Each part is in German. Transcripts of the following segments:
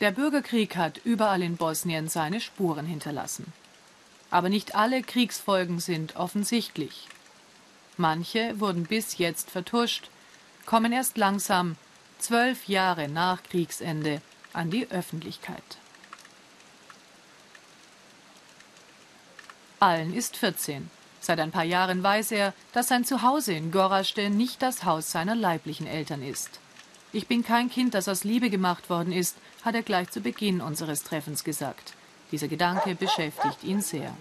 Der Bürgerkrieg hat überall in Bosnien seine Spuren hinterlassen. Aber nicht alle Kriegsfolgen sind offensichtlich. Manche wurden bis jetzt vertuscht, kommen erst langsam, zwölf Jahre nach Kriegsende, an die Öffentlichkeit. Allen ist 14. Seit ein paar Jahren weiß er, dass sein Zuhause in Goraste nicht das Haus seiner leiblichen Eltern ist. Ich bin kein Kind, das aus Liebe gemacht worden ist, hat er gleich zu Beginn unseres Treffens gesagt. Dieser Gedanke beschäftigt ihn sehr.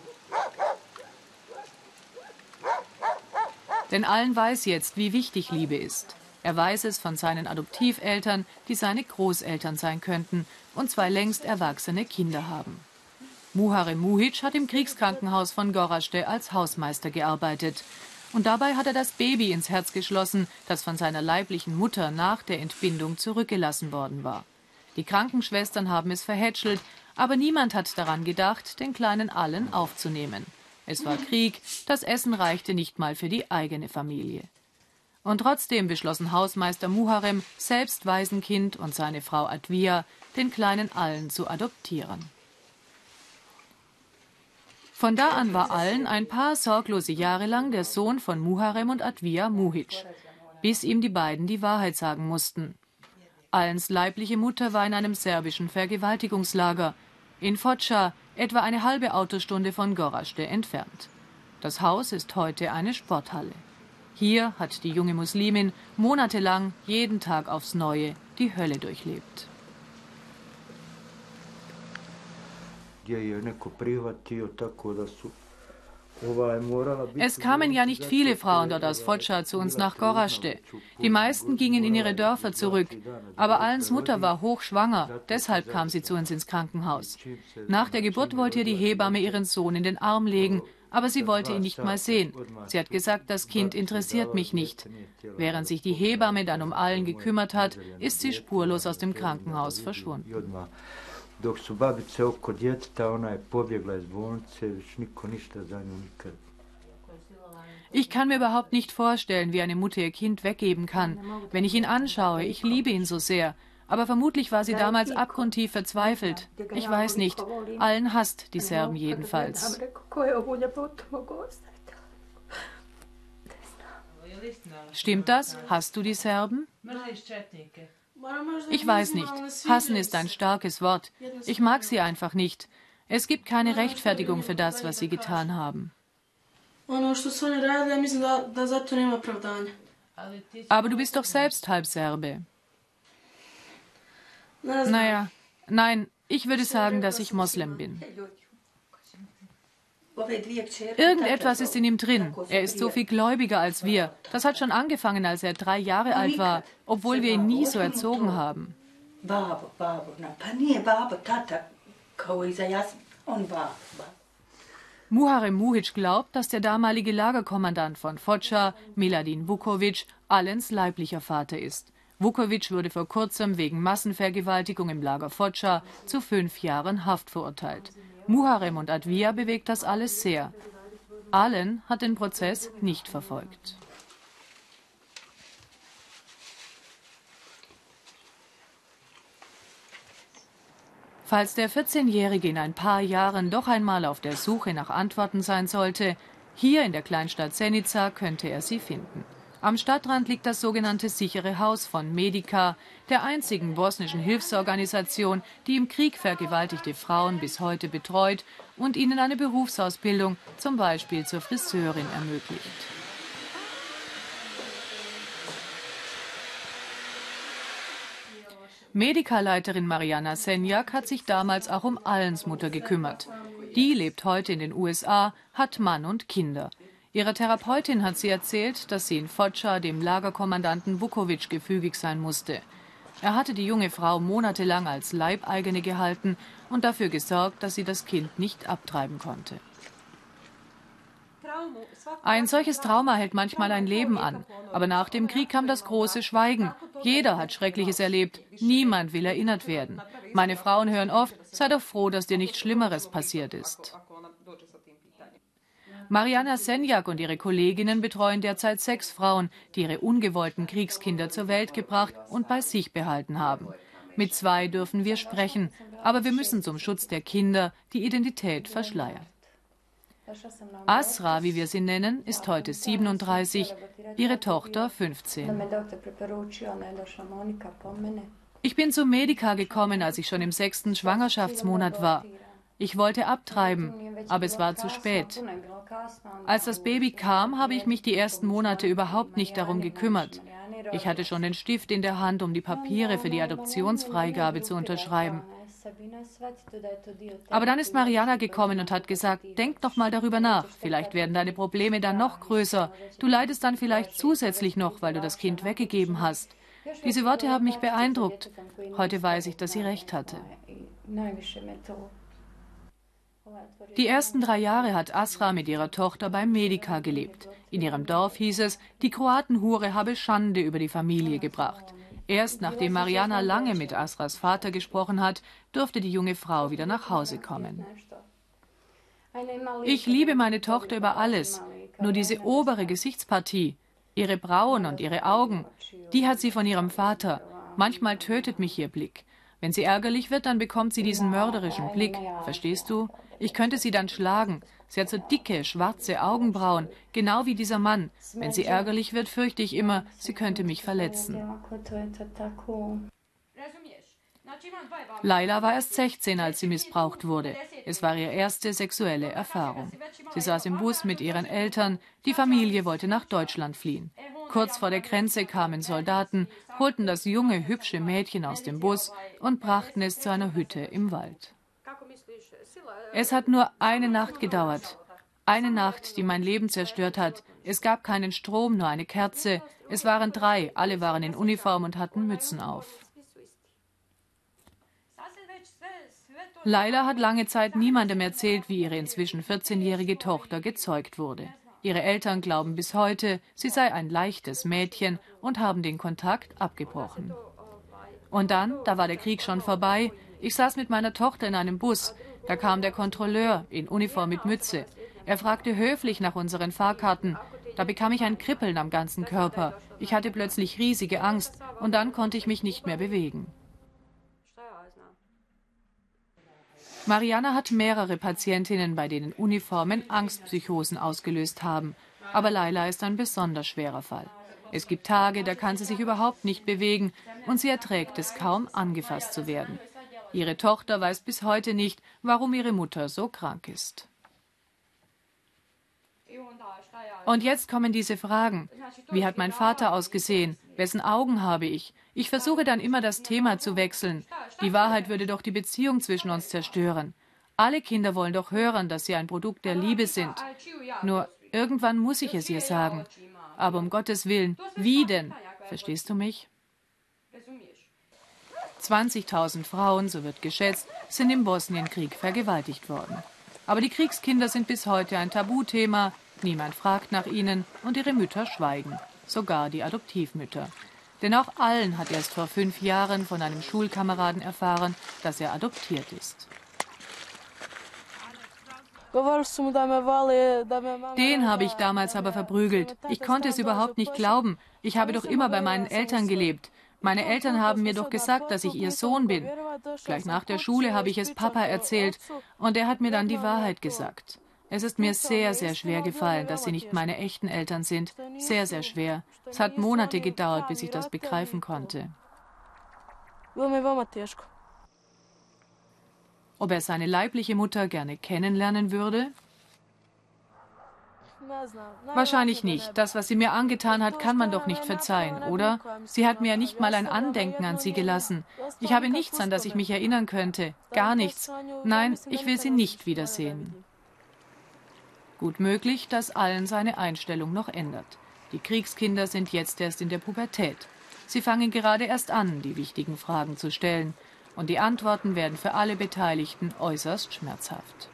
Denn allen weiß jetzt, wie wichtig Liebe ist. Er weiß es von seinen Adoptiveltern, die seine Großeltern sein könnten und zwei längst erwachsene Kinder haben. Muharem Muhic hat im Kriegskrankenhaus von Goraste als Hausmeister gearbeitet. Und dabei hat er das Baby ins Herz geschlossen, das von seiner leiblichen Mutter nach der Entbindung zurückgelassen worden war. Die Krankenschwestern haben es verhätschelt, aber niemand hat daran gedacht, den kleinen Allen aufzunehmen. Es war Krieg, das Essen reichte nicht mal für die eigene Familie. Und trotzdem beschlossen Hausmeister Muharem, selbst Waisenkind und seine Frau Advia, den kleinen Allen zu adoptieren. Von da an war Allen ein paar sorglose Jahre lang der Sohn von Muharem und Advia Muhic, bis ihm die beiden die Wahrheit sagen mussten. Allens leibliche Mutter war in einem serbischen Vergewaltigungslager, in Foča, etwa eine halbe Autostunde von Goraste entfernt. Das Haus ist heute eine Sporthalle. Hier hat die junge Muslimin monatelang jeden Tag aufs Neue die Hölle durchlebt. Es kamen ja nicht viele Frauen dort aus Foča zu uns nach Goraste. Die meisten gingen in ihre Dörfer zurück. Aber Allens Mutter war hochschwanger, deshalb kam sie zu uns ins Krankenhaus. Nach der Geburt wollte ihr die Hebamme ihren Sohn in den Arm legen, aber sie wollte ihn nicht mal sehen. Sie hat gesagt, das Kind interessiert mich nicht. Während sich die Hebamme dann um Allen gekümmert hat, ist sie spurlos aus dem Krankenhaus verschwunden. Dok su babice oko djeteta, ona je pobjegla iz bolnice, već niko ništa za nju nikad. Ich kann mir überhaupt nicht vorstellen, wie eine Mutter ihr Kind weggeben kann. Wenn ich ihn anschaue, ich liebe ihn so sehr. Aber vermutlich war sie damals abgrundtief verzweifelt. Ich weiß nicht. Allen hasst die Serben jedenfalls. Stimmt das? Hast du die Serben? Ich weiß nicht. Hassen ist ein starkes Wort. Ich mag sie einfach nicht. Es gibt keine Rechtfertigung für das, was sie getan haben. Aber du bist doch selbst halb Serbe. Naja, nein, ich würde sagen, dass ich Moslem bin. Irgendetwas ist in ihm drin. Er ist so viel gläubiger als wir. Das hat schon angefangen, als er drei Jahre alt war, obwohl wir ihn nie so erzogen haben. Muharem Muhic glaubt, dass der damalige Lagerkommandant von Foča, Miladin Vukovic, Allens leiblicher Vater ist. Vukovic wurde vor kurzem wegen Massenvergewaltigung im Lager Foča zu fünf Jahren Haft verurteilt. Muharem und Advia bewegt das alles sehr. Allen hat den Prozess nicht verfolgt. Falls der 14-Jährige in ein paar Jahren doch einmal auf der Suche nach Antworten sein sollte, hier in der Kleinstadt Zenica könnte er sie finden. Am Stadtrand liegt das sogenannte sichere Haus von Medica, der einzigen bosnischen Hilfsorganisation, die im Krieg vergewaltigte Frauen bis heute betreut und ihnen eine Berufsausbildung, zum Beispiel zur Friseurin, ermöglicht. Medica-Leiterin Mariana Senjak hat sich damals auch um Allens Mutter gekümmert. Die lebt heute in den USA, hat Mann und Kinder. Ihrer Therapeutin hat sie erzählt, dass sie in Foča dem Lagerkommandanten Vukovic gefügig sein musste. Er hatte die junge Frau monatelang als Leibeigene gehalten und dafür gesorgt, dass sie das Kind nicht abtreiben konnte. Ein solches Trauma hält manchmal ein Leben an. Aber nach dem Krieg kam das große Schweigen. Jeder hat Schreckliches erlebt. Niemand will erinnert werden. Meine Frauen hören oft, sei doch froh, dass dir nichts Schlimmeres passiert ist. Mariana Senjak und ihre Kolleginnen betreuen derzeit sechs Frauen, die ihre ungewollten Kriegskinder zur Welt gebracht und bei sich behalten haben. Mit zwei dürfen wir sprechen, aber wir müssen zum Schutz der Kinder die Identität verschleiern. Asra, wie wir sie nennen, ist heute 37, ihre Tochter 15. Ich bin zu Medica gekommen, als ich schon im sechsten Schwangerschaftsmonat war. Ich wollte abtreiben, aber es war zu spät. Als das Baby kam, habe ich mich die ersten Monate überhaupt nicht darum gekümmert. Ich hatte schon den Stift in der Hand, um die Papiere für die Adoptionsfreigabe zu unterschreiben. Aber dann ist Mariana gekommen und hat gesagt, denk noch mal darüber nach. Vielleicht werden deine Probleme dann noch größer. Du leidest dann vielleicht zusätzlich noch, weil du das Kind weggegeben hast. Diese Worte haben mich beeindruckt. Heute weiß ich, dass sie recht hatte. Die ersten drei Jahre hat Asra mit ihrer Tochter beim Medica gelebt. In ihrem Dorf hieß es, die Kroatenhure habe Schande über die Familie gebracht. Erst nachdem Mariana lange mit Asras Vater gesprochen hat, durfte die junge Frau wieder nach Hause kommen. Ich liebe meine Tochter über alles, nur diese obere Gesichtspartie, ihre Brauen und ihre Augen, die hat sie von ihrem Vater. Manchmal tötet mich ihr Blick. Wenn sie ärgerlich wird, dann bekommt sie diesen mörderischen Blick. Verstehst du? Ich könnte sie dann schlagen. Sie hat so dicke, schwarze Augenbrauen, genau wie dieser Mann. Wenn sie ärgerlich wird, fürchte ich immer, sie könnte mich verletzen. Laila war erst 16, als sie missbraucht wurde. Es war ihre erste sexuelle Erfahrung. Sie saß im Bus mit ihren Eltern. Die Familie wollte nach Deutschland fliehen. Kurz vor der Grenze kamen Soldaten, holten das junge, hübsche Mädchen aus dem Bus und brachten es zu einer Hütte im Wald. Es hat nur eine Nacht gedauert. Eine Nacht, die mein Leben zerstört hat. Es gab keinen Strom, nur eine Kerze. Es waren drei, alle waren in Uniform und hatten Mützen auf. Laila hat lange Zeit niemandem erzählt, wie ihre inzwischen 14-jährige Tochter gezeugt wurde. Ihre Eltern glauben bis heute, sie sei ein leichtes Mädchen und haben den Kontakt abgebrochen. Und dann, da war der Krieg schon vorbei, ich saß mit meiner Tochter in einem Bus. Da kam der Kontrolleur in Uniform mit Mütze. Er fragte höflich nach unseren Fahrkarten. Da bekam ich ein Kribbeln am ganzen Körper. Ich hatte plötzlich riesige Angst und dann konnte ich mich nicht mehr bewegen. Mariana hat mehrere Patientinnen, bei denen Uniformen Angstpsychosen ausgelöst haben. Aber Laila ist ein besonders schwerer Fall. Es gibt Tage, da kann sie sich überhaupt nicht bewegen und sie erträgt es kaum, angefasst zu werden. Ihre Tochter weiß bis heute nicht, warum ihre Mutter so krank ist. Und jetzt kommen diese Fragen. Wie hat mein Vater ausgesehen? Wessen Augen habe ich? Ich versuche dann immer das Thema zu wechseln. Die Wahrheit würde doch die Beziehung zwischen uns zerstören. Alle Kinder wollen doch hören, dass sie ein Produkt der Liebe sind. Nur irgendwann muss ich es ihr sagen. Aber um Gottes Willen, wie denn? Verstehst du mich? 20.000 Frauen, so wird geschätzt, sind im Bosnienkrieg vergewaltigt worden. Aber die Kriegskinder sind bis heute ein Tabuthema. Niemand fragt nach ihnen und ihre Mütter schweigen, sogar die Adoptivmütter. Denn auch Allen hat erst vor fünf Jahren von einem Schulkameraden erfahren, dass er adoptiert ist. Den habe ich damals aber verprügelt. Ich konnte es überhaupt nicht glauben. Ich habe doch immer bei meinen Eltern gelebt. Meine Eltern haben mir doch gesagt, dass ich ihr Sohn bin. Gleich nach der Schule habe ich es Papa erzählt und er hat mir dann die Wahrheit gesagt. Es ist mir sehr, sehr schwer gefallen, dass sie nicht meine echten Eltern sind. Sehr, sehr schwer. Es hat Monate gedauert, bis ich das begreifen konnte. Ob er seine leibliche Mutter gerne kennenlernen würde? Wahrscheinlich nicht. Das, was sie mir angetan hat, kann man doch nicht verzeihen, oder? Sie hat mir ja nicht mal ein Andenken an sie gelassen. Ich habe nichts, an das ich mich erinnern könnte. Gar nichts. Nein, ich will sie nicht wiedersehen. Gut möglich, dass allen seine Einstellung noch ändert. Die Kriegskinder sind jetzt erst in der Pubertät. Sie fangen gerade erst an, die wichtigen Fragen zu stellen, und die Antworten werden für alle Beteiligten äußerst schmerzhaft.